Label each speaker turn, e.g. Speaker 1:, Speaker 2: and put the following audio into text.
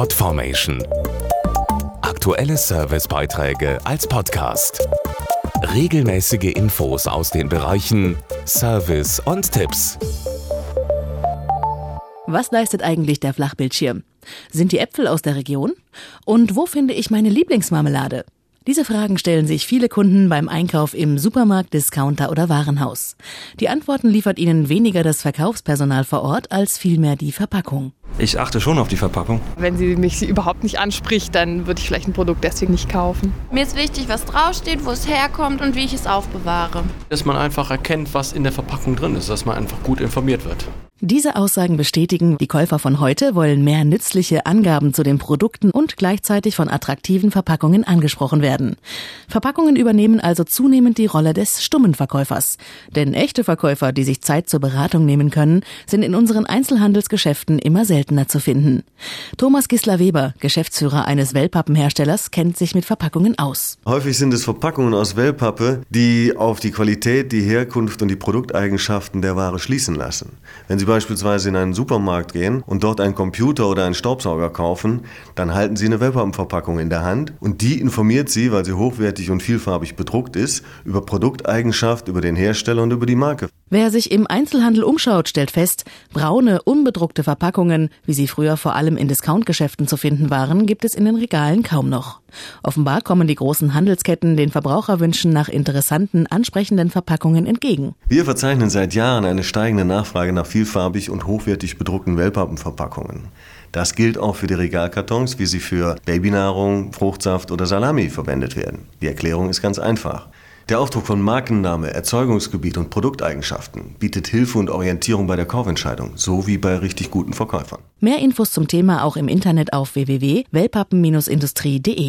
Speaker 1: Podformation. Aktuelle Servicebeiträge als Podcast. Regelmäßige Infos aus den Bereichen Service und Tipps.
Speaker 2: Was leistet eigentlich der Flachbildschirm? Sind die Äpfel aus der Region? Und wo finde ich meine Lieblingsmarmelade? Diese Fragen stellen sich viele Kunden beim Einkauf im Supermarkt, Discounter oder Warenhaus. Die Antworten liefert ihnen weniger das Verkaufspersonal vor Ort als vielmehr die Verpackung.
Speaker 3: Ich achte schon auf die Verpackung.
Speaker 4: Wenn sie mich überhaupt nicht anspricht, dann würde ich vielleicht ein Produkt deswegen nicht kaufen.
Speaker 5: Mir ist wichtig, was draufsteht, wo es herkommt und wie ich es aufbewahre.
Speaker 6: Dass man einfach erkennt, was in der Verpackung drin ist, dass man einfach gut informiert wird.
Speaker 2: Diese Aussagen bestätigen, die Käufer von heute wollen mehr nützliche Angaben zu den Produkten und gleichzeitig von attraktiven Verpackungen angesprochen werden. Verpackungen übernehmen also zunehmend die Rolle des stummen Verkäufers. Denn echte Verkäufer, die sich Zeit zur Beratung nehmen können, sind in unseren Einzelhandelsgeschäften immer seltener zu finden. Thomas Gisler-Weber, Geschäftsführer eines Wellpappenherstellers, kennt sich mit Verpackungen aus.
Speaker 7: Häufig sind es Verpackungen aus Wellpappe, die auf die Qualität, die Herkunft und die Produkteigenschaften der Ware schließen lassen. Wenn Sie beispielsweise in einen Supermarkt gehen und dort einen Computer oder einen Staubsauger kaufen, dann halten Sie eine Wellpappenverpackung in der Hand und die informiert Sie, weil sie hochwertig und vielfarbig bedruckt ist, über Produkteigenschaft, über den Hersteller und über die Marke.
Speaker 2: Wer sich im Einzelhandel umschaut, stellt fest, braune, unbedruckte Verpackungen, wie sie früher vor allem in Discountgeschäften zu finden waren, gibt es in den Regalen kaum noch. Offenbar kommen die großen Handelsketten den Verbraucherwünschen nach interessanten, ansprechenden Verpackungen entgegen.
Speaker 7: Wir verzeichnen seit Jahren eine steigende Nachfrage nach vielfarbig und hochwertig bedruckten Wellpappenverpackungen. Das gilt auch für die Regalkartons, wie sie für Babynahrung, Fruchtsaft oder Salami verwendet werden. Die Erklärung ist ganz einfach. Der Aufdruck von Markenname, Erzeugungsgebiet und Produkteigenschaften bietet Hilfe und Orientierung bei der Kaufentscheidung, so wie bei richtig guten Verkäufern.
Speaker 2: Mehr Infos zum Thema auch im Internet auf www.wellpappen-industrie.de.